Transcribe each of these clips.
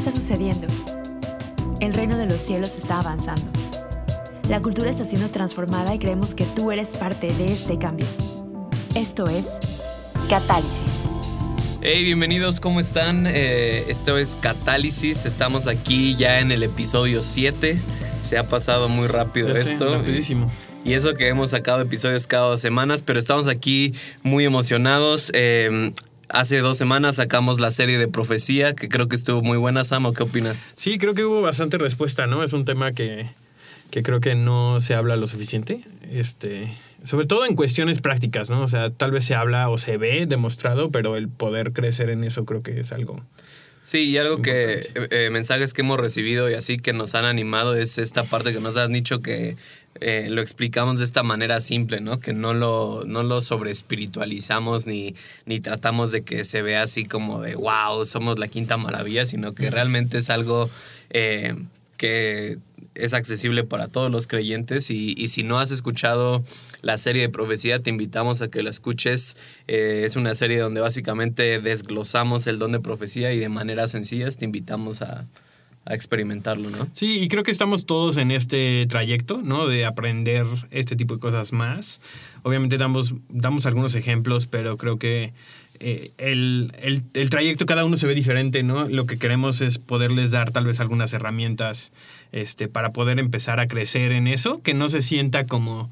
está sucediendo. El reino de los cielos está avanzando. La cultura está siendo transformada y creemos que tú eres parte de este cambio. Esto es Catálisis. Hey, bienvenidos, ¿cómo están? Eh, esto es Catálisis, estamos aquí ya en el episodio 7. Se ha pasado muy rápido Ya sé, esto. rapidísimo. Y eso que hemos sacado episodios cada dos semanas, pero estamos aquí muy emocionados. Eh, hace dos semanas sacamos la serie de profecía, que creo que estuvo muy buena. Samo, ¿qué opinas? Sí, creo que hubo bastante respuesta, ¿no? Es un tema que, que creo que no se habla lo suficiente. Este, sobre todo en cuestiones prácticas, ¿no? O sea, tal vez se habla o se ve demostrado, pero el poder crecer en eso creo que es algo. Sí, y algo que eh, mensajes que hemos recibido y así que nos han animado es esta parte que nos has dicho que eh, lo explicamos de esta manera simple, ¿no? Que no lo, no lo sobre espiritualizamos ni, ni tratamos de que se vea así como de wow, somos la quinta maravilla, sino que realmente es algo eh, que es accesible para todos los creyentes y, y, si no has escuchado la serie de profecía te invitamos a que la escuches eh, es una serie donde básicamente desglosamos el don de profecía y de maneras sencillas te invitamos a, a experimentarlo, ¿no? Sí, y creo que estamos todos en este trayecto, ¿no? De aprender este tipo de cosas más. Obviamente damos, damos algunos ejemplos, pero creo que eh, el, el, el, trayecto cada uno se ve diferente, ¿no? Lo que queremos es poderles dar tal vez algunas herramientas este, para poder empezar a crecer en eso, que no se sienta como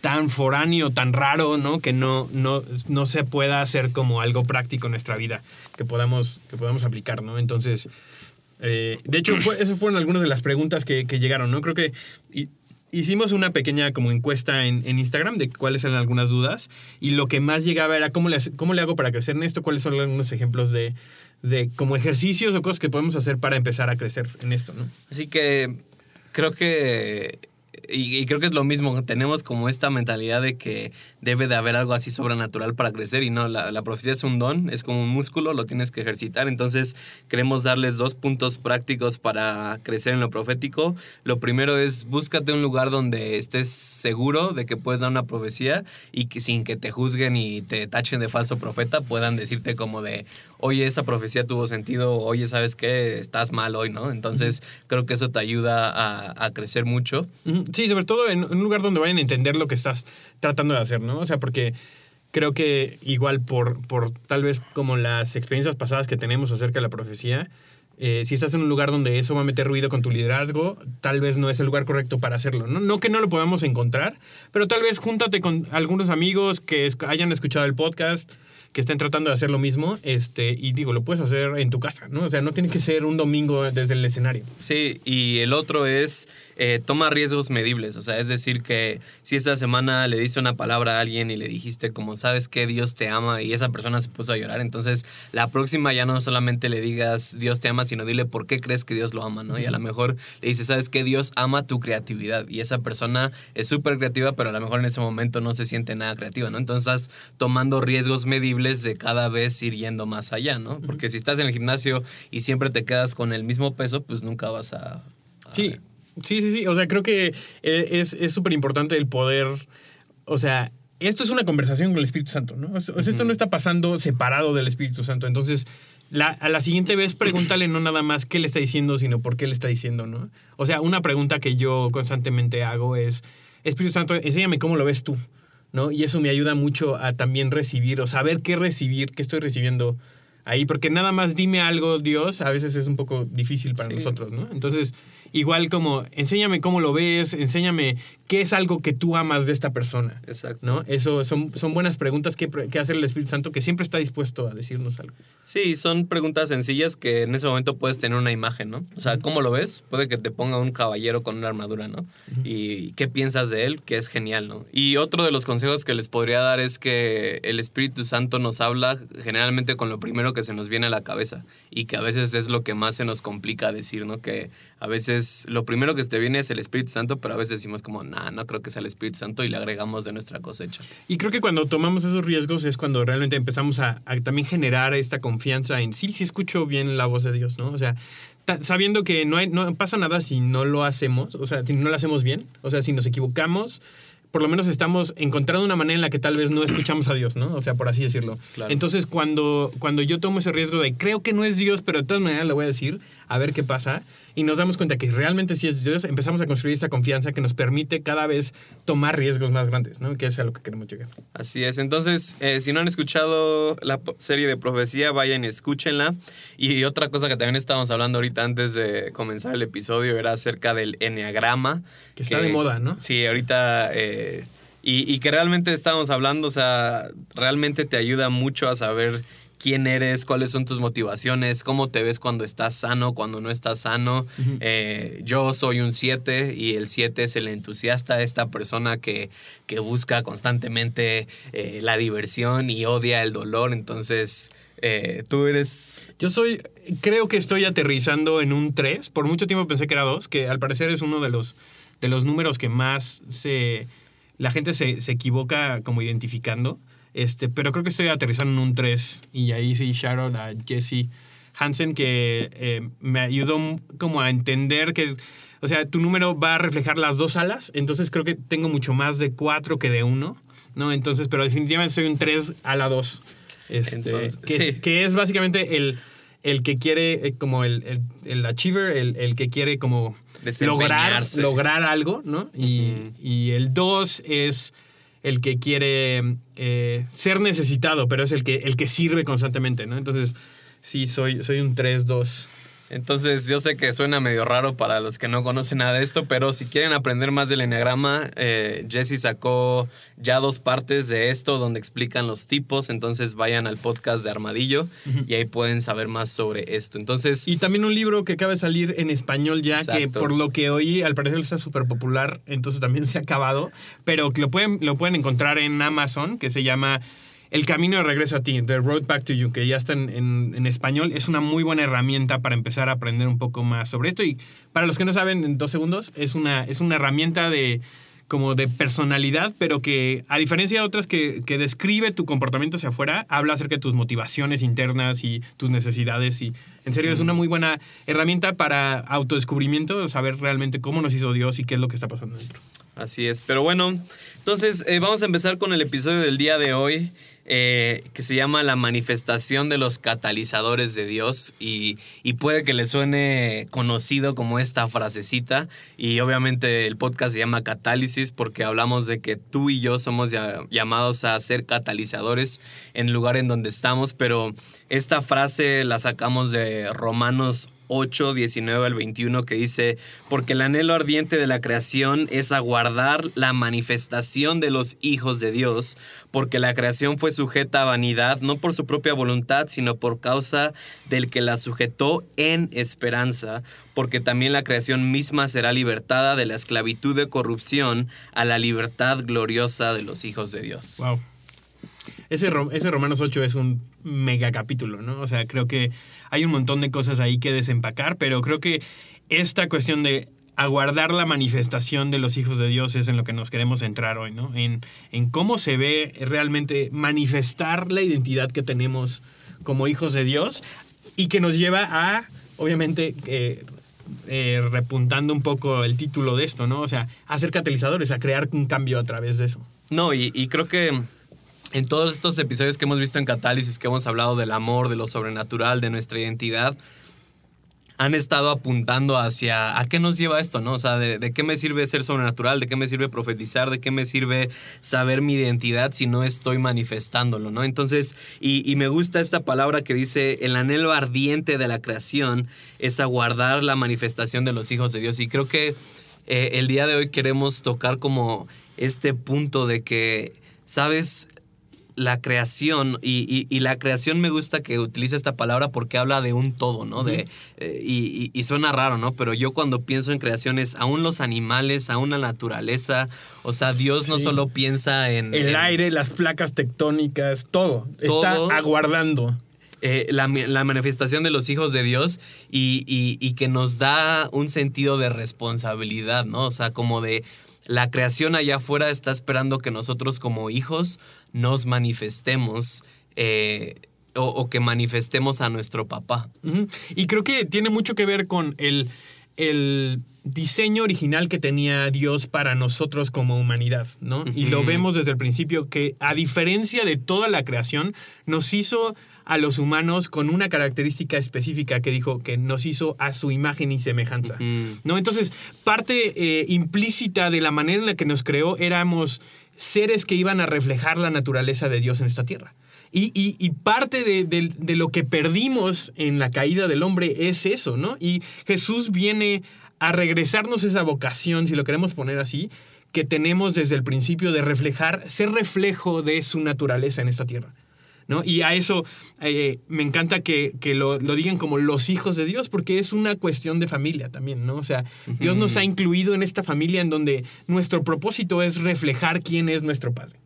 tan foráneo, tan raro, ¿no? Que no, no, no se pueda hacer como algo práctico en nuestra vida, que podamos, que podamos aplicar, ¿no? Entonces, eh, de hecho, fue, esas fueron algunas de las preguntas que, que llegaron, ¿no? Creo que hicimos una pequeña como encuesta en, Instagram de cuáles eran algunas dudas y lo que más llegaba era cómo le, cómo le hago para crecer en esto, cuáles son algunos ejemplos de, de como ejercicios o cosas que podemos hacer para empezar a crecer en esto, ¿no? Así que creo que y, y, creo que es lo mismo, tenemos como esta mentalidad de que debe de haber algo así sobrenatural para crecer y no, la, la, profecía es un don, es como un músculo, lo tienes que ejercitar, entonces queremos darles dos puntos prácticos para crecer en lo profético. Lo primero es búscate un lugar donde estés seguro de que puedes dar una profecía y que sin que te juzguen y te tachen de falso profeta puedan decirte como de, oye, esa profecía tuvo sentido, oye, ¿sabes qué? Estás mal hoy, ¿no? Entonces, uh -huh. creo que eso te ayuda a, a crecer mucho. Uh -huh. Sí, sobre todo en un lugar donde vayan a entender lo que estás tratando de hacer, ¿no? O sea, porque creo que igual por, por tal vez como las experiencias pasadas que tenemos acerca de la profecía, eh, si estás en un lugar donde eso va a meter ruido con tu liderazgo, tal vez no es el lugar correcto para hacerlo. No, no que no lo podamos encontrar, pero tal vez júntate con algunos amigos que hayan escuchado el podcast, que estén tratando de hacer lo mismo, este, y digo, lo puedes hacer en tu casa, ¿no? O sea, no tiene que ser un domingo desde el escenario. Sí, y el otro es eh, toma riesgos medibles, o sea, es decir, que si esta semana le diste una palabra a alguien y le dijiste como, sabes que Dios te ama y esa persona se puso a llorar, entonces la próxima ya no solamente le digas Dios te ama, sino dile por qué crees que Dios lo ama, ¿no? Y a lo mejor le dices, sabes que Dios ama tu creatividad y esa persona es súper creativa, pero a lo mejor en ese momento no se siente nada creativa, ¿no? Entonces tomando riesgos medibles de cada vez ir yendo más allá, ¿no? Porque si estás en el gimnasio y siempre te quedas con el mismo peso, pues nunca vas a... a... Sí, sí, sí, sí. O sea, creo que eh, es súper importante el poder, o sea, esto es una conversación con el Espíritu Santo, ¿no? O sea, esto uh -huh. no está pasando separado del Espíritu Santo. Entonces, la, a la siguiente vez pregúntale no nada más qué le está diciendo, sino por qué le está diciendo, ¿no? O sea, una pregunta que yo constantemente hago es, Espíritu Santo, enséñame cómo lo ves tú. ¿No? Y eso me ayuda mucho a también recibir o saber qué recibir, qué estoy recibiendo ahí, porque nada más dime algo, Dios, a veces es un poco difícil para sí. nosotros, ¿no? Entonces, igual como, enséñame cómo lo ves, enséñame qué es algo que tú amas de esta persona. Exacto. ¿no? Eso son, son buenas preguntas que, que hace el Espíritu Santo, que siempre está dispuesto a decirnos algo. Sí, son preguntas sencillas que en ese momento puedes tener una imagen, ¿no? O sea, ¿cómo lo ves? Puede que te ponga un caballero con una armadura, ¿no? Uh -huh. Y qué piensas de él, que es genial, ¿no? Y otro de los consejos que les podría dar es que el Espíritu Santo nos habla generalmente con lo primero que se nos viene a la cabeza y que a veces es lo que más se nos complica decir, ¿no? Que a veces lo primero que te viene es el Espíritu Santo, pero a veces decimos como, nah, no creo que sea el Espíritu Santo y le agregamos de nuestra cosecha. Y creo que cuando tomamos esos riesgos es cuando realmente empezamos a, a también generar esta confianza en sí, sí escucho bien la voz de Dios, ¿no? O sea, sabiendo que no, hay, no pasa nada si no lo hacemos, o sea, si no lo hacemos bien, o sea, si nos equivocamos, por lo menos estamos encontrando una manera en la que tal vez no escuchamos a Dios, ¿no? O sea, por así decirlo. Claro. Entonces, cuando, cuando yo tomo ese riesgo de creo que no es Dios, pero de todas maneras le voy a decir, a ver qué pasa. Y nos damos cuenta que realmente sí es Dios, empezamos a construir esta confianza que nos permite cada vez tomar riesgos más grandes, ¿no? Que es a lo que queremos llegar. Así es. Entonces, eh, si no han escuchado la serie de profecía, vayan y escúchenla. Y otra cosa que también estábamos hablando ahorita antes de comenzar el episodio era acerca del enneagrama. Que está de moda, ¿no? Sí, ahorita. eh, y, y que realmente estábamos hablando, o sea, realmente te ayuda mucho a saber quién eres, cuáles son tus motivaciones, cómo te ves cuando estás sano, cuando no estás sano. Eh, yo soy un 7 y el 7 es el entusiasta, esta persona que, que busca constantemente eh, la diversión y odia el dolor. Entonces, eh, tú eres... Yo soy, creo que estoy aterrizando en un 3. Por mucho tiempo pensé que era 2, que al parecer es uno de los, de los números que más se, la gente se, se equivoca como identificando. Este, pero creo que estoy aterrizando en un 3. Y ahí sí, out a Jesse Hansen, que eh, me ayudó como a entender que, o sea, tu número va a reflejar las dos alas. Entonces creo que tengo mucho más de 4 que de 1. ¿no? Entonces, pero definitivamente soy un 3 a la 2. Este, Entonces, que, sí. es, que es básicamente el, el que quiere, eh, como el, el, el achiever, el, el que quiere como lograr, lograr algo, ¿no? Y, y el 2 es el que quiere eh, ser necesitado, pero es el que, el que sirve constantemente, ¿no? Entonces, sí, soy, soy un 3-2. Entonces, yo sé que suena medio raro para los que no conocen nada de esto, pero si quieren aprender más del enneagrama, eh, Jesse sacó ya dos partes de esto donde explican los tipos. Entonces, vayan al podcast de Armadillo y ahí pueden saber más sobre esto. Entonces, Y también un libro que acaba de salir en español ya, que por lo que oí, al parecer está súper popular, entonces también se ha acabado, pero que lo pueden, lo pueden encontrar en Amazon, que se llama El Camino de Regreso a ti, The Road Back to You, que ya está en, en- en español. Es una muy buena herramienta para empezar a aprender un poco más sobre esto. Y para los que no saben, en dos segundos, es una, es una herramienta de como de personalidad, pero que a diferencia de otras que, que describe tu comportamiento hacia afuera, habla acerca de tus motivaciones internas y tus necesidades. Y en serio, es una muy buena herramienta para autodescubrimiento, saber realmente cómo nos hizo Dios y qué es lo que está pasando dentro. Así es. Pero bueno, entonces eh, vamos a empezar con el episodio del día de hoy, eh, que se llama La manifestación de los catalizadores de Dios. Y, y puede que le suene conocido como esta frasecita. Y obviamente el podcast se llama Catálisis porque hablamos de que tú y yo somos llamados a ser catalizadores en el lugar en donde estamos. Pero esta frase la sacamos de Romanos 8, 19 al 21 que dice, porque el anhelo ardiente de la creación es aguardar la manifestación de los hijos de Dios, porque la creación fue sujeta a vanidad, no por su propia voluntad, sino por causa del que la sujetó en esperanza, porque también la creación misma será libertada de la esclavitud de corrupción a la libertad gloriosa de los hijos de Dios. Wow. Ese, ese Romanos 8 es un mega capítulo, ¿no? O sea, creo que hay un montón de cosas ahí que desempacar, pero creo que esta cuestión de aguardar la manifestación de los hijos de Dios es en lo que nos queremos centrar hoy, ¿no? En, en cómo se ve realmente manifestar la identidad que tenemos como hijos de Dios y que nos lleva a, obviamente, eh, repuntando un poco el título de esto, ¿no? O sea, a ser catalizadores, a crear un cambio a través de eso. No, y, y creo que en todos estos episodios que hemos visto en Catálisis, que hemos hablado del amor, de lo sobrenatural, de nuestra identidad, han estado apuntando hacia a qué nos lleva esto, ¿no? O sea, de, qué me sirve ser sobrenatural, de qué me sirve profetizar, de qué me sirve saber mi identidad si no estoy manifestándolo, ¿no? Entonces, y, y me gusta esta palabra que dice, el anhelo ardiente de la creación es aguardar la manifestación de los hijos de Dios. Y creo que eh, el día de hoy queremos tocar como este punto de que, ¿sabes? La creación, y, y- y la creación me gusta que utilice esta palabra porque habla de un todo, ¿no? de, eh, y, suena raro, ¿no? Pero yo cuando pienso en creaciones, aún los animales, aún la naturaleza, o sea, Dios no solo piensa en... El en, aire, las placas tectónicas, todo. Todo. Está aguardando. eh, la, la manifestación de los hijos de Dios y, y- y que nos da un sentido de responsabilidad, ¿no? O sea, como de la creación allá afuera está esperando que nosotros como hijos nos manifestemos eh, o, o que manifestemos a nuestro papá. Y creo que tiene mucho que ver con el, el diseño original que tenía Dios para nosotros como humanidad, ¿no? Y lo vemos desde el principio que a diferencia de toda la creación, nos hizo a los humanos con una característica específica que dijo que nos hizo a su imagen y semejanza. ¿no? Entonces, parte eh, implícita de la manera en la que nos creó éramos seres que iban a reflejar la naturaleza de Dios en esta tierra. Y, y- y parte de, de- de lo que perdimos en la caída del hombre es eso, ¿no? Y Jesús viene a regresarnos esa vocación, si lo queremos poner así, que tenemos desde el principio de reflejar, ser reflejo de su naturaleza en esta tierra. ¿No? Y a eso eh, me encanta que, que lo, lo digan como los hijos de Dios, porque es una cuestión de familia también, ¿no? O sea, Dios nos ha incluido en esta familia en donde nuestro propósito es reflejar quién es nuestro Padre.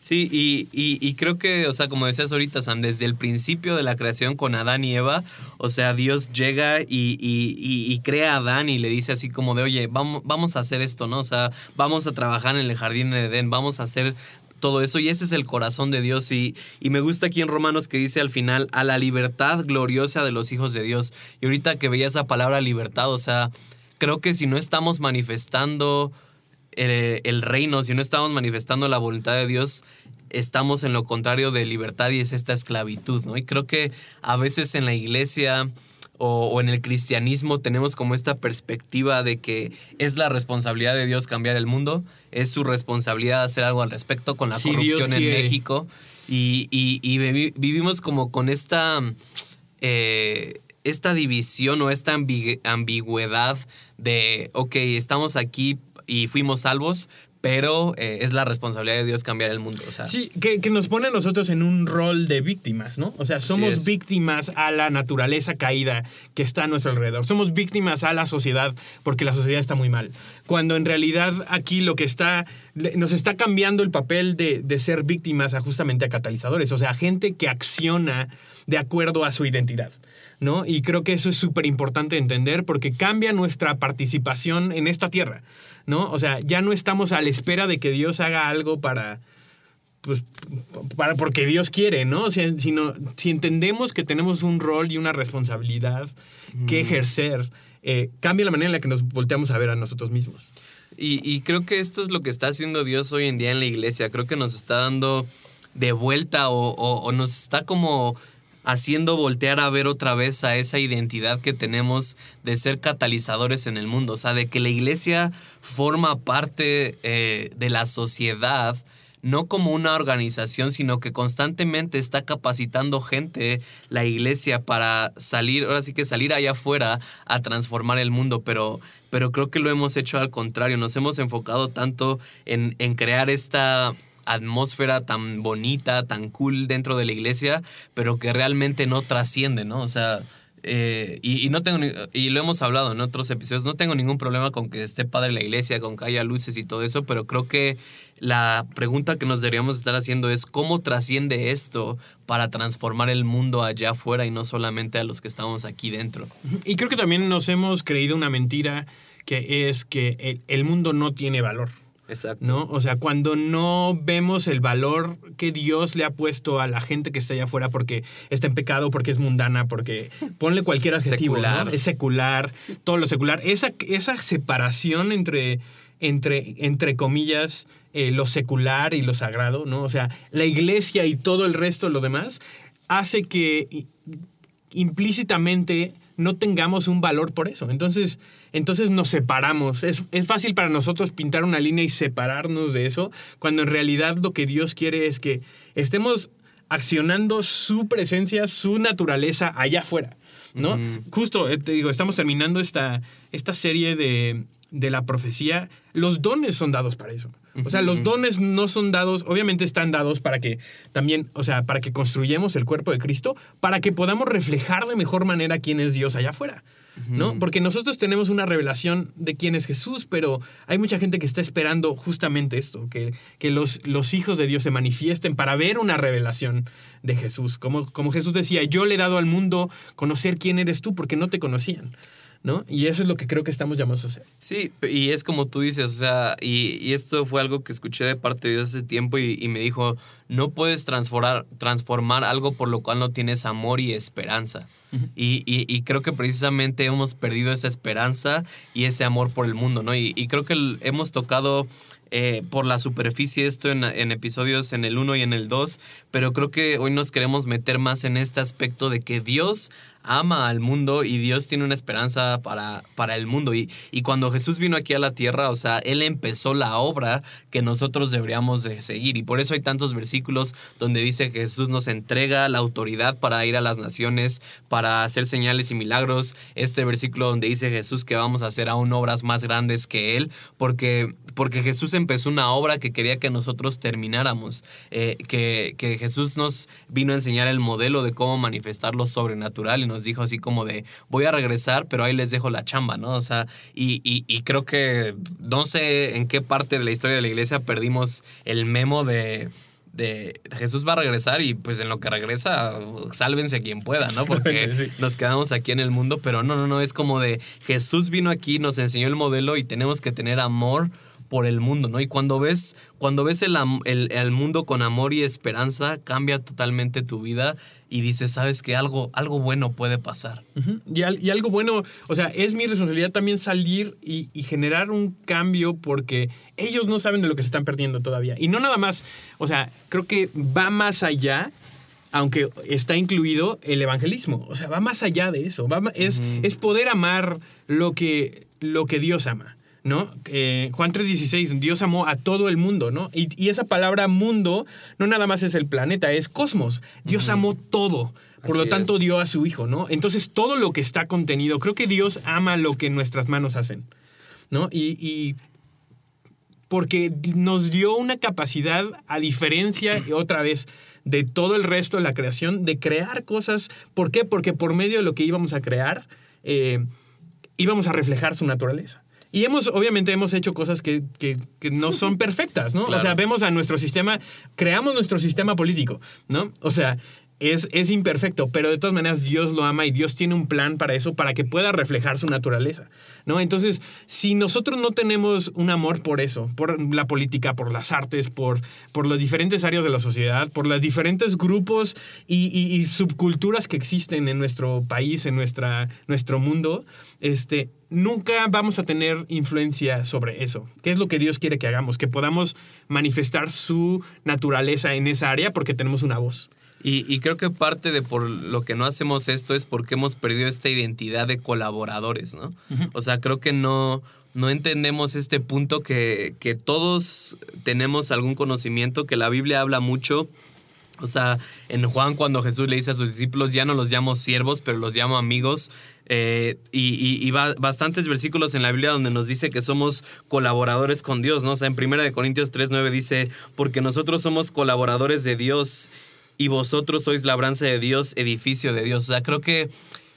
Sí, y, y- y creo que, o sea, como decías ahorita, Sam, desde el principio de la creación con Adán y Eva, o sea, Dios llega y, y- y- y crea a Adán y le dice así como de, oye, vamos, vamos a hacer esto, ¿no? O sea, vamos a trabajar en el jardín de Edén, vamos a hacer todo eso y ese es el corazón de Dios y, y me gusta aquí en Romanos que dice al final a la libertad gloriosa de los hijos de Dios y ahorita que veía esa palabra libertad o sea creo que si no estamos manifestando el, el reino, si no estamos manifestando la voluntad de Dios, estamos en lo contrario de libertad y es esta esclavitud, ¿no? Y creo que a veces en la iglesia o, o en el cristianismo tenemos como esta perspectiva de que es la responsabilidad de Dios cambiar el mundo, es su responsabilidad hacer algo al respecto con la corrupción en. México y, y- y vivi- vivimos como con esta... eh, esta división o esta ambigüedad de, ok, estamos aquí y fuimos salvos, pero eh, es la responsabilidad de Dios cambiar el mundo. O sea, Sí, que, que nos pone a nosotros en un rol de víctimas, ¿no? O sea, somos víctimas a la naturaleza caída que está a nuestro alrededor. Somos víctimas a la sociedad porque la sociedad está muy mal. Cuando en realidad aquí lo que está, nos está cambiando el papel de, de ser víctimas a justamente a catalizadores, o sea, gente que acciona de acuerdo a su identidad, ¿no? Y creo que eso es súper importante entender porque cambia nuestra participación en esta tierra, ¿no? O sea, ya no estamos a la espera de que Dios haga algo para, pues, para, porque Dios quiere, ¿no? O sea, sino, si entendemos que tenemos un rol y una responsabilidad que ejercer, eh, cambia la manera en la que nos volteamos a ver a nosotros mismos. Y, y creo que esto es lo que está haciendo Dios hoy en día en la iglesia. Creo que nos está dando de vuelta o, o- o nos está como haciendo voltear a ver otra vez a esa identidad que tenemos de ser catalizadores en el mundo. O sea, de que la iglesia forma parte eh, de la sociedad no como una organización, sino que constantemente está capacitando gente, la iglesia, para salir, ahora sí que salir allá afuera a transformar el mundo, pero, pero creo que lo hemos hecho al contrario, nos hemos enfocado tanto en, en crear esta atmósfera tan bonita, tan cool dentro de la iglesia, pero que realmente no trasciende, ¿no? O sea, eh, y, no tengo y lo hemos hablado en otros episodios, no tengo ningún problema con que esté padre la iglesia, con que haya luces y todo eso, pero creo que la pregunta que nos deberíamos estar haciendo es cómo trasciende esto para transformar el mundo allá afuera y no solamente a los que estamos aquí dentro. Y creo que también nos hemos creído una mentira que es que el mundo no tiene valor. Exacto. ¿No? O sea, cuando no vemos el valor que Dios le ha puesto a la gente que está allá afuera porque está en pecado, porque es mundana, porque ponle cualquier adjetivo, ¿no? Secular. Es secular, todo lo secular. Esa, esa separación entre, entre, entre comillas, eh, lo secular y lo sagrado, ¿no? O sea, la iglesia y todo el resto, lo demás, hace que implícitamente no tengamos un valor por eso. Entonces, entonces nos separamos. Es, es fácil para nosotros pintar una línea y separarnos de eso, cuando en realidad lo que Dios quiere es que estemos accionando su presencia, su naturaleza allá afuera. ¿no? Justo, eh, te digo, estamos terminando esta, esta serie de, de la profecía. Los dones son dados para eso. O sea, los dones no son dados, obviamente están dados para que también, o sea, para que construyamos el cuerpo de Cristo, para que podamos reflejar de mejor manera quién es Dios allá afuera. ¿No? Porque nosotros tenemos una revelación de quién es Jesús, pero hay mucha gente que está esperando justamente esto, que, que los, los hijos de Dios se manifiesten para ver una revelación de Jesús. Como, como Jesús decía, yo le he dado al mundo conocer quién eres tú porque no te conocían. ¿No? Y eso es lo que creo que estamos llamados a hacer. Sí, y es como tú dices, o sea, y, esto fue algo que escuché de parte de Dios hace tiempo y, me dijo, no puedes transformar, transformar algo por lo cual no tienes amor y esperanza. y, y, creo que precisamente hemos perdido esa esperanza y ese amor por el mundo, ¿no? Y, creo que hemos tocado eh, por la superficie esto en, en, episodios en el 1 y en el 2, pero creo que hoy nos queremos meter más en este aspecto de que Dios ama al mundo y Dios tiene una esperanza para, para el mundo. Y, y, cuando Jesús vino aquí a la tierra, o sea, Él empezó la obra que nosotros deberíamos de seguir. Y por eso hay tantos versículos donde dice que Jesús nos entrega la autoridad para ir a las naciones, para hacer señales y milagros. Este versículo donde dice Jesús que vamos a hacer aún obras más grandes que Él, porque, porque Jesús empezó una obra que quería que nosotros termináramos, eh, que, que Jesús nos vino a enseñar el modelo de cómo manifestar lo sobrenatural y nos dijo así como de, voy a regresar, pero ahí les dejo la chamba, ¿no? O sea, y, y, creo que no sé en qué parte de la historia de la iglesia perdimos el memo de de Jesús va a regresar y pues en lo que regresa, sálvense quien pueda, ¿no? Porque nos quedamos aquí en el mundo, pero no, no, no, es como de Jesús vino aquí, nos enseñó el modelo y tenemos que tener amor por el mundo, ¿no? Y cuando ves, cuando ves el, el, mundo con amor y esperanza, cambia totalmente tu vida y dices, sabes que algo, algo bueno puede pasar. y, y, algo bueno, o sea, es mi responsabilidad también salir y, y, generar un cambio porque ellos no saben de lo que se están perdiendo todavía. Y no nada más, o sea, creo que va más allá aunque está incluido el evangelismo. O sea, va más allá de eso. Va, es, es poder amar lo que, lo que Dios ama. ¿No? Eh, Juan 3:16, Dios amó a todo el mundo, ¿no? Y, esa palabra mundo no nada más es el planeta, es cosmos. Dios amó todo. Por lo tanto, dio a su Hijo, ¿no? Entonces, todo lo que está contenido, creo que Dios ama lo que nuestras manos hacen, ¿no? Y, porque nos dio una capacidad, a diferencia, otra vez, de todo el resto de la creación, de crear cosas. ¿Por qué? Porque por medio de lo que íbamos a crear, eh, íbamos a reflejar su naturaleza. Y hemos, obviamente, hemos hecho cosas que, no son perfectas, ¿no? O sea, vemos a nuestro sistema, creamos nuestro sistema político, ¿no? O sea, es, es, imperfecto, pero de todas maneras Dios lo ama y Dios tiene un plan para eso, para que pueda reflejar su naturaleza, ¿no? Entonces, si nosotros no tenemos un amor por eso, por la política, por las artes, por, por las diferentes áreas de la sociedad, por los diferentes grupos y, subculturas que existen en nuestro país, en nuestra, nuestro mundo, este, nunca vamos a tener influencia sobre eso. ¿Qué es lo que Dios quiere que hagamos? Que podamos manifestar su naturaleza en esa área porque tenemos una voz. Y, creo que parte de por lo que no hacemos esto es porque hemos perdido esta identidad de colaboradores, ¿no? O sea, creo que no, no entendemos este punto que, que todos tenemos algún conocimiento, que la Biblia habla mucho o sea, en Juan cuando Jesús le dice a sus discípulos, ya no los llamo siervos, pero los llamo amigos. Eh, y, y, bastantes versículos en la Biblia donde nos dice que somos colaboradores con Dios, ¿no? O sea, en 1 Corintios 3.9 dice, porque nosotros somos colaboradores de Dios y vosotros sois labranza de Dios, edificio de Dios. O sea, creo que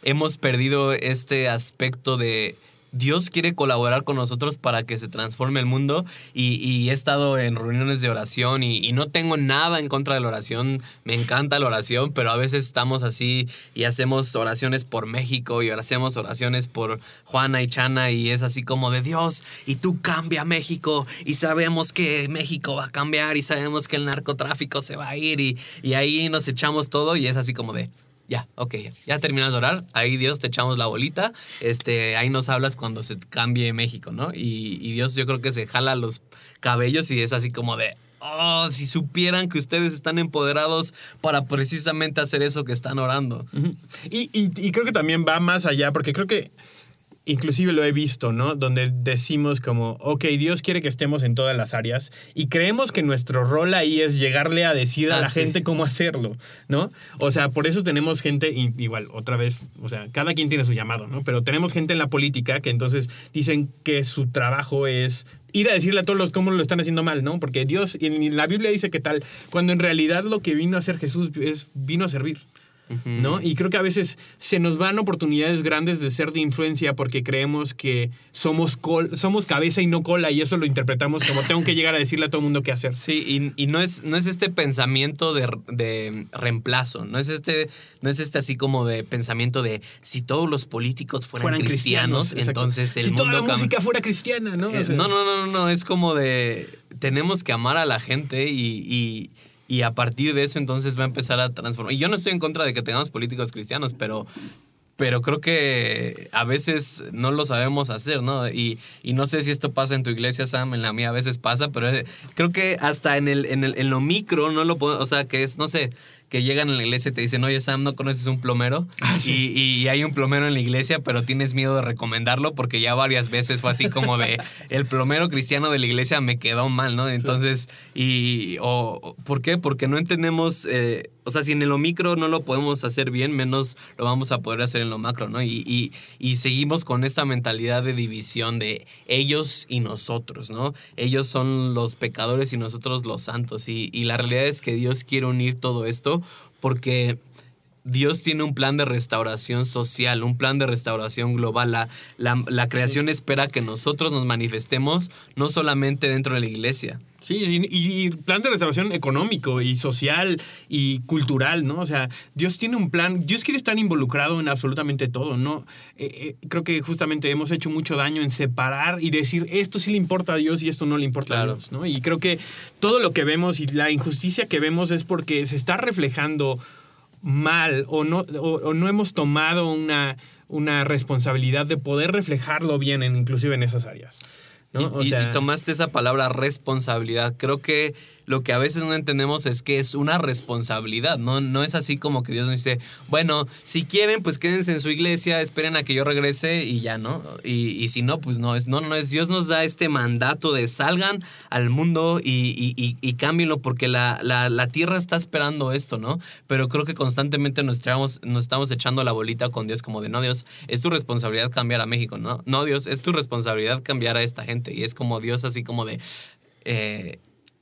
hemos perdido este aspecto de Dios quiere colaborar con nosotros para que se transforme el mundo y, he estado en reuniones de oración y, no tengo nada en contra de la oración, me encanta la oración, pero a veces estamos así y hacemos oraciones por México y hacemos oraciones por Juana y Chana y es así como de Dios y tú cambia México y sabemos que México va a cambiar y sabemos que el narcotráfico se va a ir y, y ahí nos echamos todo y es así como de ya, ok, ya terminas de orar, ahí Dios te echamos la bolita, este, ahí nos hablas cuando se cambie México, ¿no? Y, Dios yo creo que se jala los cabellos y es así como de, oh, si supieran que ustedes están empoderados para precisamente hacer eso que están orando. y, y creo que también va más allá, porque creo que inclusive lo he visto, ¿no? Donde decimos como, ok, Dios quiere que estemos en todas las áreas y creemos que nuestro rol ahí es llegarle a decir a la ah, gente cómo hacerlo, ¿no? O sea, por eso tenemos gente, igual, otra vez, o sea, cada quien tiene su llamado, ¿no? Pero tenemos gente en la política que entonces dicen que su trabajo es ir a decirle a todos los cómo lo están haciendo mal, ¿no? Porque Dios, en la Biblia dice que tal, cuando en realidad lo que vino a hacer Jesús es, vino a servir. ¿No? Y creo que a veces se nos van oportunidades grandes de ser de influencia porque creemos que somos, somos cabeza y no cola y eso lo interpretamos como tengo que llegar a decirle a todo el mundo qué hacer. Sí, y, no, es, no es este pensamiento de, reemplazo, no es, este, no es este así como de pensamiento de si todos los políticos fueran, cristianos, entonces el si mundo... toda la música fuera cristiana, ¿no? no, no, no, no, no, es como de tenemos que amar a la gente y, y, a partir de eso entonces va a empezar a transformar. Y yo no estoy en contra de que tengamos políticos cristianos, pero pero creo que a veces no lo sabemos hacer, ¿no? Y, y, no sé si esto pasa en tu iglesia, Sam, en la mía a veces pasa, pero creo que hasta en, el, en, el, en lo micro no lo puedo, o sea, que es, no sé, que llegan a la iglesia y te dicen, oye Sam, ¿no conoces un plomero? Ah, y, y, hay un plomero en la iglesia, pero tienes miedo de recomendarlo porque ya varias veces fue así como de, el plomero cristiano de la iglesia me quedó mal, ¿no? Entonces, y, o, ¿por qué? Porque no entendemos... Eh, o sea, si en lo micro no lo podemos hacer bien, menos lo vamos a poder hacer en lo macro, ¿no? Y, y, seguimos con esta mentalidad de división de ellos y nosotros, ¿no? Ellos son los pecadores y nosotros los santos. Y, y la realidad es que Dios quiere unir todo esto porque Dios tiene un plan de restauración social, un plan de restauración global. La, la, creación espera que nosotros nos manifestemos no solamente dentro de la iglesia. Sí, y, plan de restauración económico y social y cultural, ¿no? O sea, Dios tiene un plan, Dios quiere estar involucrado en absolutamente todo, ¿no? Eh, eh, creo que justamente hemos hecho mucho daño en separar y decir esto sí le importa a Dios y esto no le importa a Dios, ¿no? Y creo que todo lo que vemos y la injusticia que vemos es porque se está reflejando mal o no, o, no hemos tomado una, una responsabilidad de poder reflejarlo bien, en, inclusive en esas áreas. y, tomaste esa palabra responsabilidad. Creo que lo que a veces no entendemos es que es una responsabilidad, ¿no? No es así como que Dios nos dice, bueno, si quieren, pues quédense en su iglesia, esperen a que yo regrese y ya, ¿no? Y, y si no, pues no, es, no, no es, Dios nos da este mandato de salgan al mundo y, y, y cámbienlo porque la, la, la, tierra está esperando esto, ¿no? Pero creo que constantemente nos, nos estamos echando la bolita con Dios como de, no, Dios, es tu responsabilidad cambiar a México, ¿no? No, Dios, es tu responsabilidad cambiar a esta gente. Y es como Dios así como de... Eh,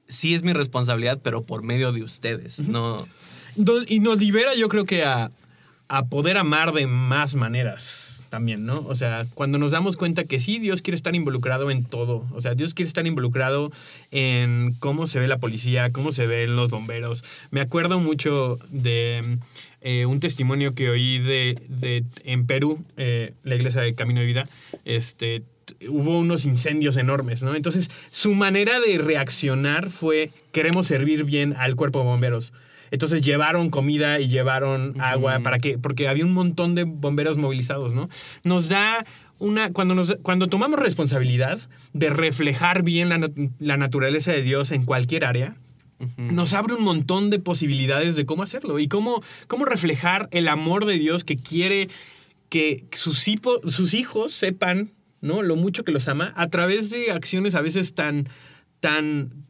sí es mi responsabilidad, pero por medio de ustedes, ¿no? Y nos libera, yo creo que a, poder amar de más maneras también, ¿no? O sea, cuando nos damos cuenta que sí, Dios quiere estar involucrado en todo. O sea, Dios quiere estar involucrado en cómo se ve la policía, cómo se ven los bomberos. Me acuerdo mucho de eh, un testimonio que oí de, en Perú, eh, la iglesia de Camino de Vida, este, hubo unos incendios enormes, ¿no? Entonces, su manera de reaccionar fue, queremos servir bien al cuerpo de bomberos. Entonces llevaron comida y llevaron agua para que, porque había un montón de bomberos movilizados, ¿no? Nos da una, cuando, nos, cuando tomamos responsabilidad de reflejar bien la, naturaleza de Dios en cualquier área, nos abre un montón de posibilidades de cómo hacerlo y cómo, cómo reflejar el amor de Dios que quiere que sus, sus hijos sepan ¿no? Lo mucho que los ama a través de acciones a veces tan, tan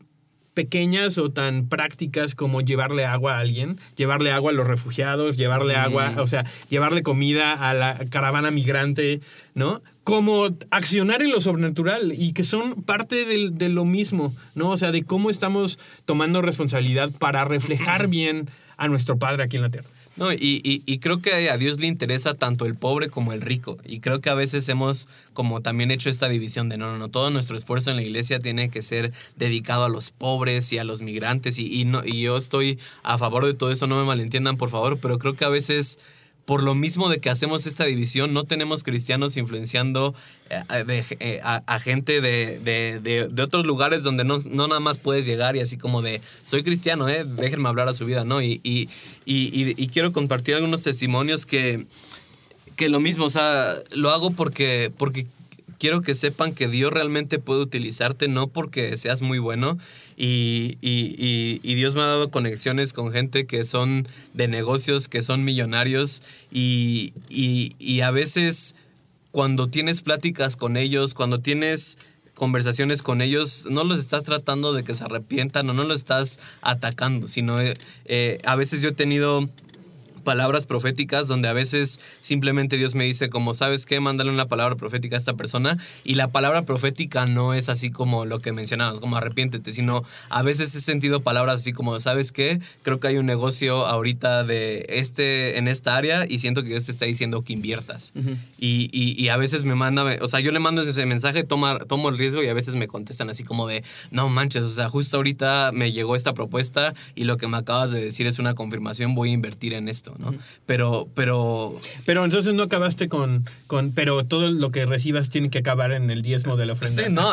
pequeñas o tan prácticas como llevarle agua a alguien, llevarle agua a los refugiados, llevarle agua, o sea, llevarle comida a la caravana migrante, ¿no? Como accionar en lo sobrenatural y que son parte de, de lo mismo, ¿no? O sea, de cómo estamos tomando responsabilidad para reflejar bien a nuestro Padre aquí en la tierra. No, y, y, creo que a Dios le interesa tanto el pobre como el rico. Y creo que a veces hemos como también hecho esta división de no, no, no, todo nuestro esfuerzo en la iglesia tiene que ser dedicado a los pobres y a los migrantes. Y, y, no, y yo estoy a favor de todo eso, no me malentiendan por favor, pero creo que a veces por lo mismo de que hacemos esta división, no tenemos cristianos influenciando eh, eh, a, gente de, otros lugares donde no, nada más puedes llegar y así como de, soy cristiano, eh, déjenme hablar a su vida, ¿no? Y, y, quiero compartir algunos testimonios que, que lo mismo, o sea, lo hago porque, porque quiero que sepan que Dios realmente puede utilizarte, no porque seas muy bueno, y, y, Dios me ha dado conexiones con gente que son de negocios, que son millonarios y, a veces cuando tienes pláticas con ellos, cuando tienes conversaciones con ellos, no los estás tratando de que se arrepientan o no los estás atacando, sino eh, a veces yo he tenido palabras proféticas donde a veces simplemente Dios me dice como, ¿sabes qué? Mándale una palabra profética a esta persona y la palabra profética no es así como lo que mencionabas, como arrepiéntete, sino a veces he sentido palabras así como, ¿sabes qué? Creo que hay un negocio ahorita de este, en esta área y siento que Dios te está diciendo que inviertas. y, y, y, a veces me manda, o sea, yo le mando ese mensaje, toma, tomo el riesgo y a veces me contestan así como de, no manches, o sea, justo ahorita me llegó esta propuesta y lo que me acabas de decir es una confirmación, voy a invertir en esto, ¿no? Pero, pero... Pero entonces no acabaste con, con, pero todo lo que recibas tiene que acabar en el diezmo de la ofrenda. Sí, no.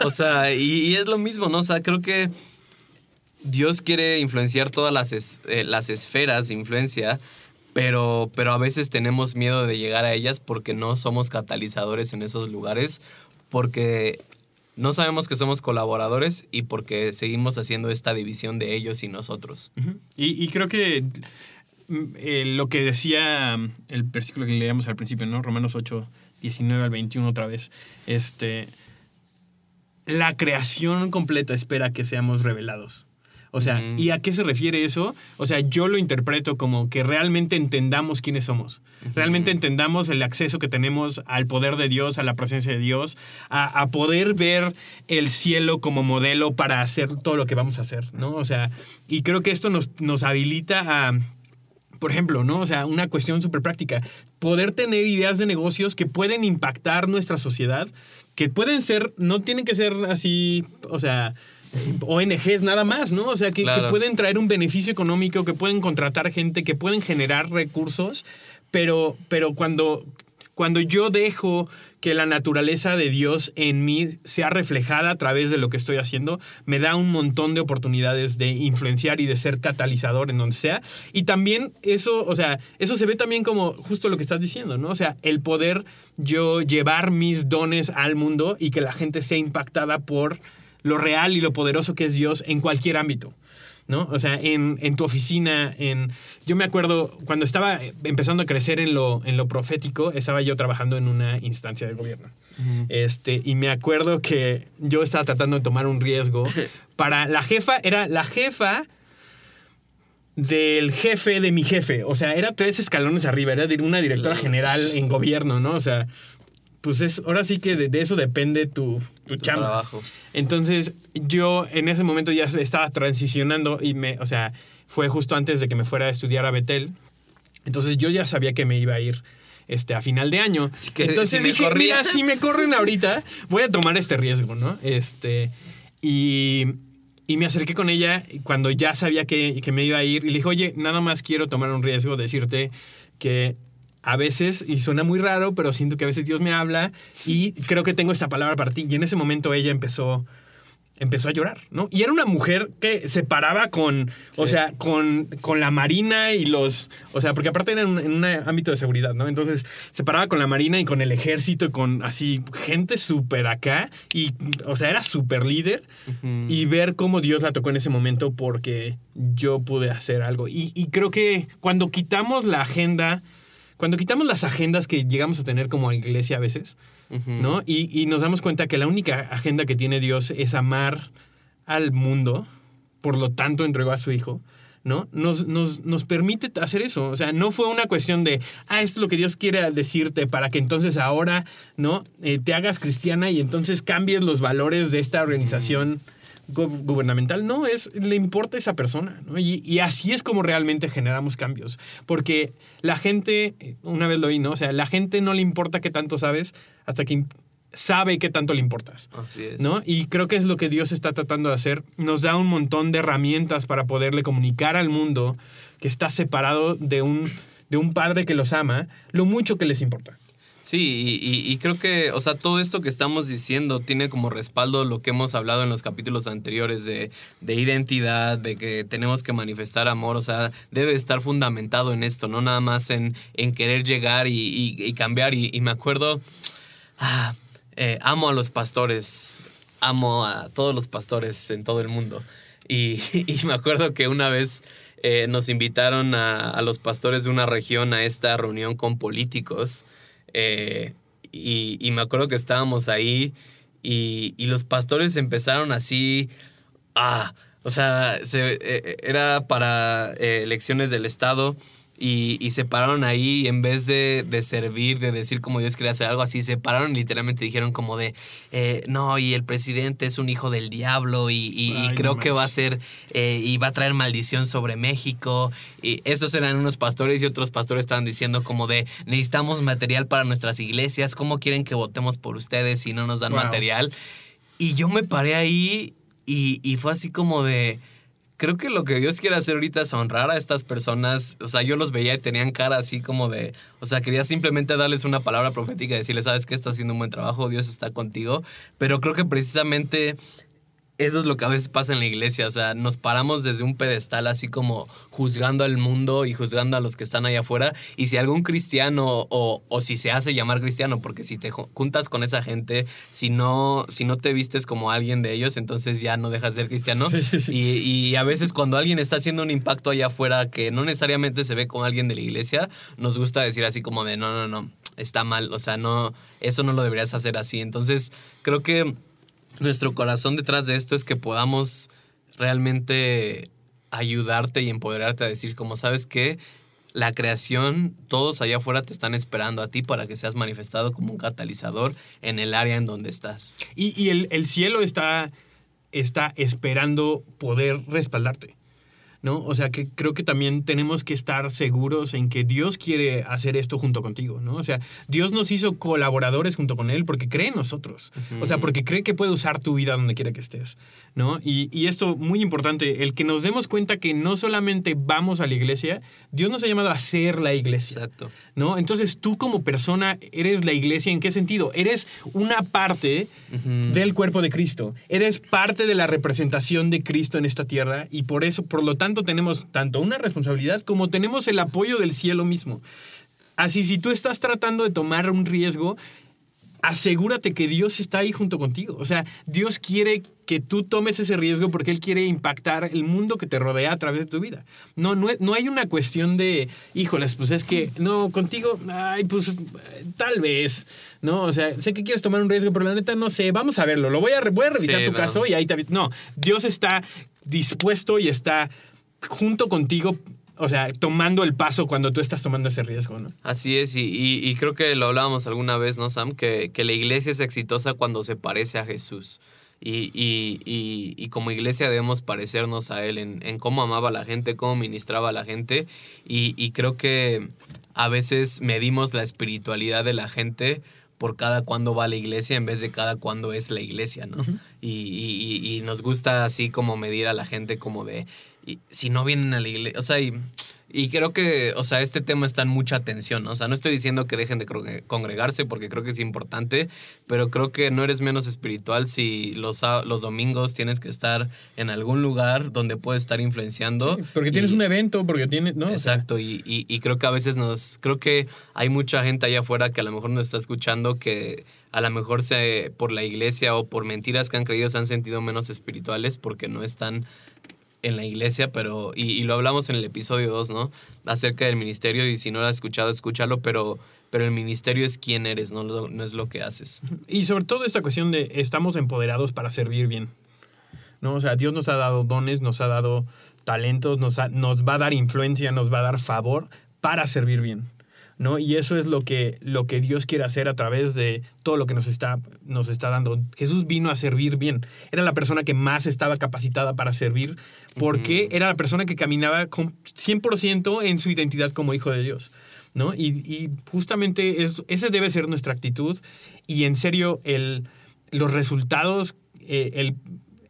o sea, y, es lo mismo, ¿no? O sea, creo que Dios quiere influenciar todas las, eh, las esferas de influencia, pero, pero a veces tenemos miedo de llegar a ellas porque no somos catalizadores en esos lugares, porque no sabemos que somos colaboradores y porque seguimos haciendo esta división de ellos y nosotros. y, creo que eh, lo que decía mm, el versículo que leíamos al principio, ¿no? Romanos 8, 19 al 21 otra vez, este, la creación completa espera que seamos revelados. O sea, ¿y a qué se refiere eso? O sea, yo lo interpreto como que realmente entendamos quiénes somos. Realmente entendamos el acceso que tenemos al poder de Dios, a la presencia de Dios, a, poder ver el cielo como modelo para hacer todo lo que vamos a hacer, ¿no? O sea, y creo que esto nos, nos habilita a por ejemplo, ¿no? O sea, una cuestión súper práctica. Poder tener ideas de negocios que pueden impactar nuestra sociedad, que pueden ser, no tienen que ser así, o sea, ONGs nada más, ¿no? O sea, que, pueden traer un beneficio económico, que pueden contratar gente, que pueden generar recursos, pero, pero cuando, cuando yo dejo que la naturaleza de Dios en mí sea reflejada a través de lo que estoy haciendo, me da un montón de oportunidades de influenciar y de ser catalizador en donde sea. Y también eso, o sea, eso se ve también como justo lo que estás diciendo, ¿no? O sea, el poder yo llevar mis dones al mundo y que la gente sea impactada por lo real y lo poderoso que es Dios en cualquier ámbito. ¿No? O sea, en, tu oficina, en... Yo me acuerdo, cuando estaba empezando a crecer en lo, en lo profético, estaba yo trabajando en una instancia de gobierno. este, y me acuerdo que yo estaba tratando de tomar un riesgo para... La jefa, era la jefa del jefe de mi jefe. O sea, era tres escalones arriba, era una directora general en gobierno, ¿no? O sea, pues es, ahora sí que de, eso depende tu, tu, trabajo. Entonces, yo en ese momento ya estaba transicionando y me, o sea, fue justo antes de que me fuera a estudiar a Betel. Entonces, yo ya sabía que me iba a ir este, a final de año. Entonces dije, mira, si me corren ahorita, voy a tomar este riesgo, ¿no? Este, y, y me acerqué con ella cuando ya sabía que, que me iba a ir y le dije, oye, nada más quiero tomar un riesgo, decirte que a veces, y suena muy raro, pero siento que a veces Dios me habla y creo que tengo esta palabra para ti. Y en ese momento ella empezó, empezó a llorar, ¿no? Y era una mujer que se paraba con, o sea, con, con la marina y los, o sea, porque aparte era en un, ámbito de seguridad, ¿no? Entonces se paraba con la marina y con el ejército y con así gente súper acá y, o sea, era súper líder y ver cómo Dios la tocó en ese momento porque yo pude hacer algo. Y, y creo que cuando quitamos la agenda cuando quitamos las agendas que llegamos a tener como iglesia a veces, ¿no? Y, nos damos cuenta que la única agenda que tiene Dios es amar al mundo, por lo tanto entregó a su Hijo, ¿no? Nos, nos, nos, permite hacer eso. O sea, no fue una cuestión de, ah, esto es lo que Dios quiere decirte para que entonces ahora, ¿no? Eh, te hagas cristiana y entonces cambies los valores de esta organización gubernamental, no, es, le importa esa persona, ¿no? Y, así es como realmente generamos cambios, porque la gente, una vez lo oí, ¿no? O sea, la gente no le importa qué tanto sabes hasta que sabe qué tanto le importas, así es. ¿no? Y creo que es lo que Dios está tratando de hacer, nos da un montón de herramientas para poderle comunicar al mundo que está separado de un, de un padre que los ama, lo mucho que les importa. Sí, y, creo que, o sea, todo esto que estamos diciendo tiene como respaldo lo que hemos hablado en los capítulos anteriores de, identidad, de que tenemos que manifestar amor, o sea, debe estar fundamentado en esto, no nada más en, en querer llegar y, cambiar. Y, me acuerdo, ah, eh, amo a los pastores, amo a todos los pastores en todo el mundo. Y, me acuerdo que una vez... Eh, nos invitaron a, los pastores de una región a esta reunión con políticos eh, y, me acuerdo que estábamos ahí y, los pastores empezaron así, ah, o sea, se, eh, era para eh, elecciones del Estado y, se pararon ahí y en vez de, servir, de decir como Dios quería hacer algo así, se pararon y literalmente dijeron como de, eh, no, y el presidente es un hijo del diablo y, creo que va a ser, eh, y va a traer maldición sobre México. Y esos eran unos pastores y otros pastores estaban diciendo como de, necesitamos material para nuestras iglesias, ¿cómo quieren que votemos por ustedes si no nos dan material? Y yo me paré ahí y, y fue así como de creo que lo que Dios quiere hacer ahorita es honrar a estas personas. O sea, yo los veía y tenían cara así como de, o sea, quería simplemente darles una palabra profética y decirles, sabes que estás haciendo un buen trabajo, Dios está contigo. Pero creo que precisamente eso es lo que a veces pasa en la iglesia, o sea, nos paramos desde un pedestal así como juzgando al mundo y juzgando a los que están allá afuera. Y si algún cristiano o, o si se hace llamar cristiano, porque si te juntas con esa gente, si no, si no te vistes como alguien de ellos, entonces ya no dejas de ser cristiano. Y, y, a veces cuando alguien está haciendo un impacto allá afuera que no necesariamente se ve como alguien de la iglesia, nos gusta decir así como de no, no, no, está mal, o sea, no, eso no lo deberías hacer así. Entonces, creo que nuestro corazón detrás de esto es que podamos realmente ayudarte y empoderarte a decir, como sabes que la creación, todos allá afuera te están esperando a ti para que seas manifestado como un catalizador en el área en donde estás. Y, el, el, cielo está, está esperando poder respaldarte. ¿No? O sea, que creo que también tenemos que estar seguros en que Dios quiere hacer esto junto contigo, ¿no? O sea, Dios nos hizo colaboradores junto con Él porque cree en nosotros. O sea, porque cree que puede usar tu vida donde quiera que estés, ¿no? Y, y, esto, muy importante, el que nos demos cuenta que no solamente vamos a la iglesia, Dios nos ha llamado a ser la iglesia. Exacto. ¿No? Entonces tú como persona eres la iglesia, ¿en qué sentido? Eres una parte del cuerpo de Cristo. Eres parte de la representación de Cristo en esta tierra y por eso, por lo tanto, tenemos tanto una responsabilidad como tenemos el apoyo del cielo mismo. Así, si tú estás tratando de tomar un riesgo, asegúrate que Dios está ahí junto contigo. O sea, Dios quiere que tú tomes ese riesgo porque Él quiere impactar el mundo que te rodea a través de tu vida. No, no, no hay una cuestión de, híjoles, pues es que, no, contigo, ay, pues tal vez, ¿no? O sea, sé que quieres tomar un riesgo, pero la neta no sé, vamos a verlo, lo voy a, voy a revisar tu caso y ahí te... No, Dios está dispuesto y está junto contigo o sea, tomando el paso cuando tú estás tomando ese riesgo, ¿no? Así es, y, y, creo que lo hablábamos alguna vez, ¿no, Sam? Que, que, la iglesia es exitosa cuando se parece a Jesús. Y, y como iglesia debemos parecernos a Él en, en, cómo amaba a la gente, cómo ministraba a la gente. Y, creo que a veces medimos la espiritualidad de la gente por cada cuando va a la iglesia en vez de cada cuando es la iglesia, ¿no? y, y, nos gusta así como medir a la gente como de, y si no vienen a la iglesia, o sea, y, y, creo que, o sea, este tema está en mucha atención, ¿no? O sea, no estoy diciendo que dejen de congregarse porque creo que es importante, pero creo que no eres menos espiritual si los, los domingos tienes que estar en algún lugar donde puedes estar influenciando. porque tienes un evento, porque tienes, ¿no? Exacto, y, y, creo que a veces nos, creo que hay mucha gente allá afuera que a lo mejor nos está escuchando que a lo mejor se, por la iglesia o por mentiras que han creído se han sentido menos espirituales porque no están en la iglesia, pero, y, lo hablamos en el episodio 2, ¿no? Acerca del ministerio, y si no lo has escuchado, escúchalo, pero, pero el ministerio es quién eres, no, no es lo que haces. Y sobre todo esta cuestión de estamos empoderados para servir bien, ¿no? O sea, Dios nos ha dado dones, nos ha dado talentos, nos, nos va a dar influencia, nos va a dar favor para servir bien. ¿No? Y eso es lo que, lo que Dios quiere hacer a través de todo lo que nos está, nos está dando. Jesús vino a servir bien. Era la persona que más estaba capacitada para servir porque era la persona que caminaba con 100% en su identidad como hijo de Dios. ¿no? Y, justamente es, ese debe ser nuestra actitud. Y en serio, el, los resultados, eh, el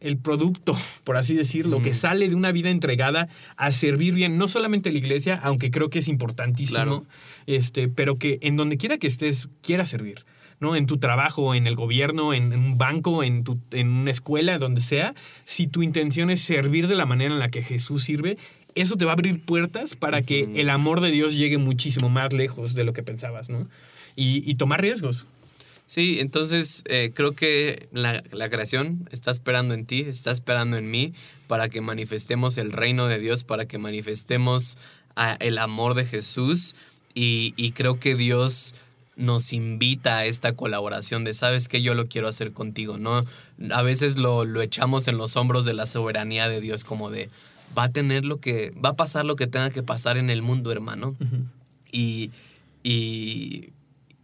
el producto, por así decirlo, que sale de una vida entregada a servir bien, no solamente la iglesia, aunque creo que es importantísimo, este, pero que en donde quiera que estés, quiera servir. ¿no? En tu trabajo, en el gobierno, en, un banco, en, tu, en una escuela, donde sea, si tu intención es servir de la manera en la que Jesús sirve, eso te va a abrir puertas para que el amor de Dios llegue muchísimo más lejos de lo que pensabas, ¿no? Y, y tomar riesgos. Sí, entonces eh, creo que la, creación está esperando en ti, está esperando en mí para que manifestemos el reino de Dios, para que manifestemos el amor de Jesús y, creo que Dios nos invita a esta colaboración de, sabes que yo lo quiero hacer contigo, ¿no? A veces lo, lo echamos en los hombros de la soberanía de Dios como de, va a tener lo que, va a pasar lo que tenga que pasar en el mundo, hermano. y, y,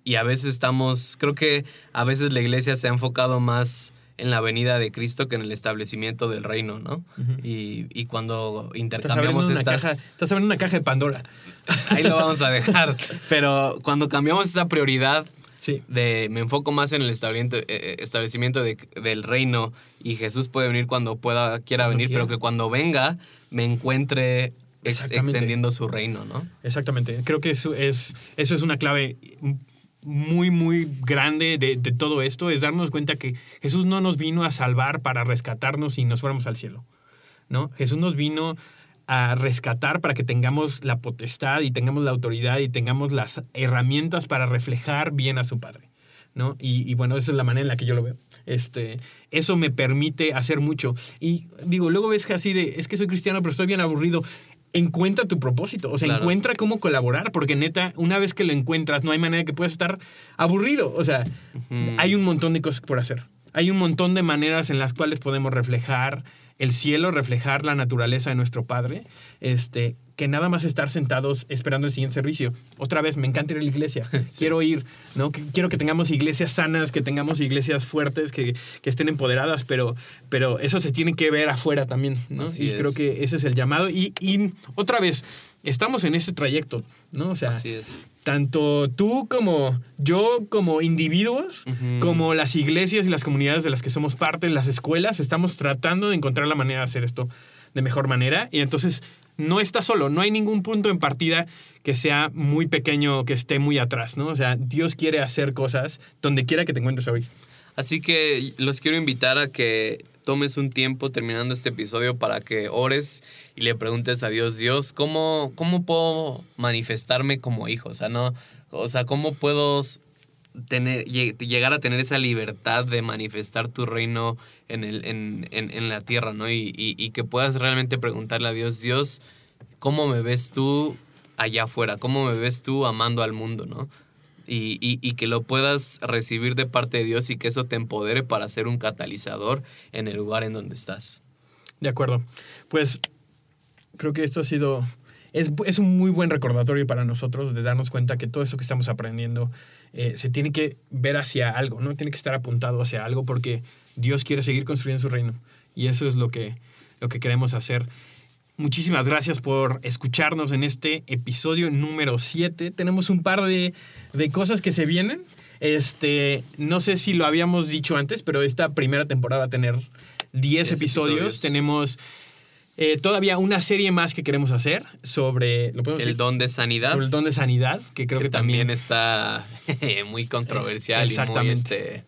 y a veces estamos, creo que a veces la iglesia se ha enfocado más en la venida de Cristo que en el establecimiento del reino, ¿no? y, y, cuando intercambiamos estás estas... estás abriendo una caja de Pandora. Ahí lo vamos a dejar. Pero cuando cambiamos esa prioridad Sí. de me enfoco más en el establecimiento, eh, eh, establecimiento de- del reino y Jesús puede venir cuando pueda, quiera Cuando venir, quiera. pero que cuando venga me encuentre ex- extendiendo su reino, ¿no? Exactamente. Creo que eso es, eso es una clave muy, muy grande de, de todo esto, es darnos cuenta que Jesús no nos vino a salvar para rescatarnos y nos fuéramos al cielo. ¿no? Jesús nos vino a rescatar para que tengamos la potestad y tengamos la autoridad y tengamos las herramientas para reflejar bien a su Padre. ¿no? Y, y bueno, esa es la manera en la que yo lo veo. Este, eso me permite hacer mucho. Y digo, luego ves que así de, es que soy cristiano, pero estoy bien aburrido. Encuentra tu propósito, o sea, Claro. encuentra cómo colaborar, porque neta, una vez que lo encuentras, no hay manera que puedas estar aburrido. O sea, hay un montón de cosas por hacer. Hay un montón de maneras en las cuales podemos reflejar el cielo, reflejar la naturaleza de nuestro Padre, este, que nada más estar sentados esperando el siguiente servicio. Otra vez, me encanta ir a la iglesia, quiero ir, ¿no? Que- Quiero que tengamos iglesias sanas, que tengamos iglesias fuertes, que, que estén empoderadas, pero, pero eso se tiene que ver afuera también, ¿no? Así y es. creo que ese es el llamado. Y, y otra vez, estamos en ese trayecto, ¿no? O sea, Así es. tanto tú como yo, como individuos, como las iglesias y las comunidades de las que somos parte, las escuelas, estamos tratando de encontrar la manera de hacer esto de mejor manera. Y entonces no estás solo, no hay ningún punto en partida que sea muy pequeño, que esté muy atrás, ¿no? O sea, Dios quiere hacer cosas donde quiera que te encuentres hoy. Así que los quiero invitar a que tomes un tiempo terminando este episodio para que ores y le preguntes a Dios, Dios, ¿cómo, cómo puedo manifestarme como hijo? O sea, no, o sea, ¿cómo puedo tener, lle- llegar a tener esa libertad de manifestar tu reino en, el, en, en- en la tierra, ¿no? Y, y- y que puedas realmente preguntarle a Dios, Dios, ¿cómo me ves tú allá afuera? ¿Cómo me ves tú amando al mundo, ¿no? y, y- que lo puedas recibir de parte de Dios y que eso te empodere para ser un catalizador en el lugar en donde estás. De acuerdo. Pues creo que esto ha sido. Es, es un muy buen recordatorio para nosotros de darnos cuenta que todo eso que estamos aprendiendo eh, se tiene que ver hacia algo, ¿no? Tiene que estar apuntado hacia algo porque Dios quiere seguir construyendo su reino. Y eso es lo que, lo que queremos hacer. Muchísimas gracias por escucharnos en este episodio número 7. Tenemos un par de, de cosas que se vienen. Este, no sé si lo habíamos dicho antes, pero esta primera temporada va a tener 10 10 episodios. episodios. Tenemos eh, todavía una serie más que queremos hacer sobre, ¿lo podemos El decir? don de sanidad, sobre el don de sanidad, que creo que, que también está muy controversial y muy, Exactamente. este,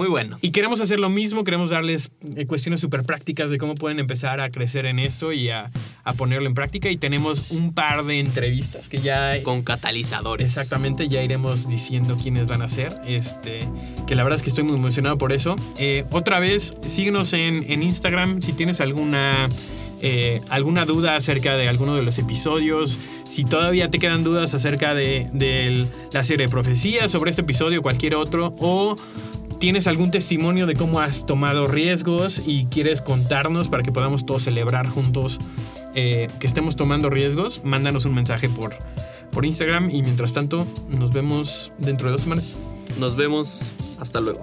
muy bueno. Y queremos hacer lo mismo, queremos darles eh, cuestiones súper prácticas de cómo pueden empezar a crecer en esto y a, a ponerlo en práctica. Y tenemos un par de entrevistas que ya... Con catalizadores. Exactamente, ya iremos diciendo quiénes van a ser. Este, que la verdad es que estoy muy emocionado por eso. Eh, otra vez, síguenos en, en Instagram si tienes alguna, eh, alguna duda acerca de alguno de los episodios. Si todavía te quedan dudas acerca de, de la serie de profecías sobre este episodio o cualquier otro. O tienes algún testimonio de cómo has tomado riesgos y quieres contarnos para que podamos todos celebrar juntos eh, que estemos tomando riesgos, mándanos un mensaje por, por Instagram y mientras tanto nos vemos dentro de dos semanas. Nos vemos. Hasta luego.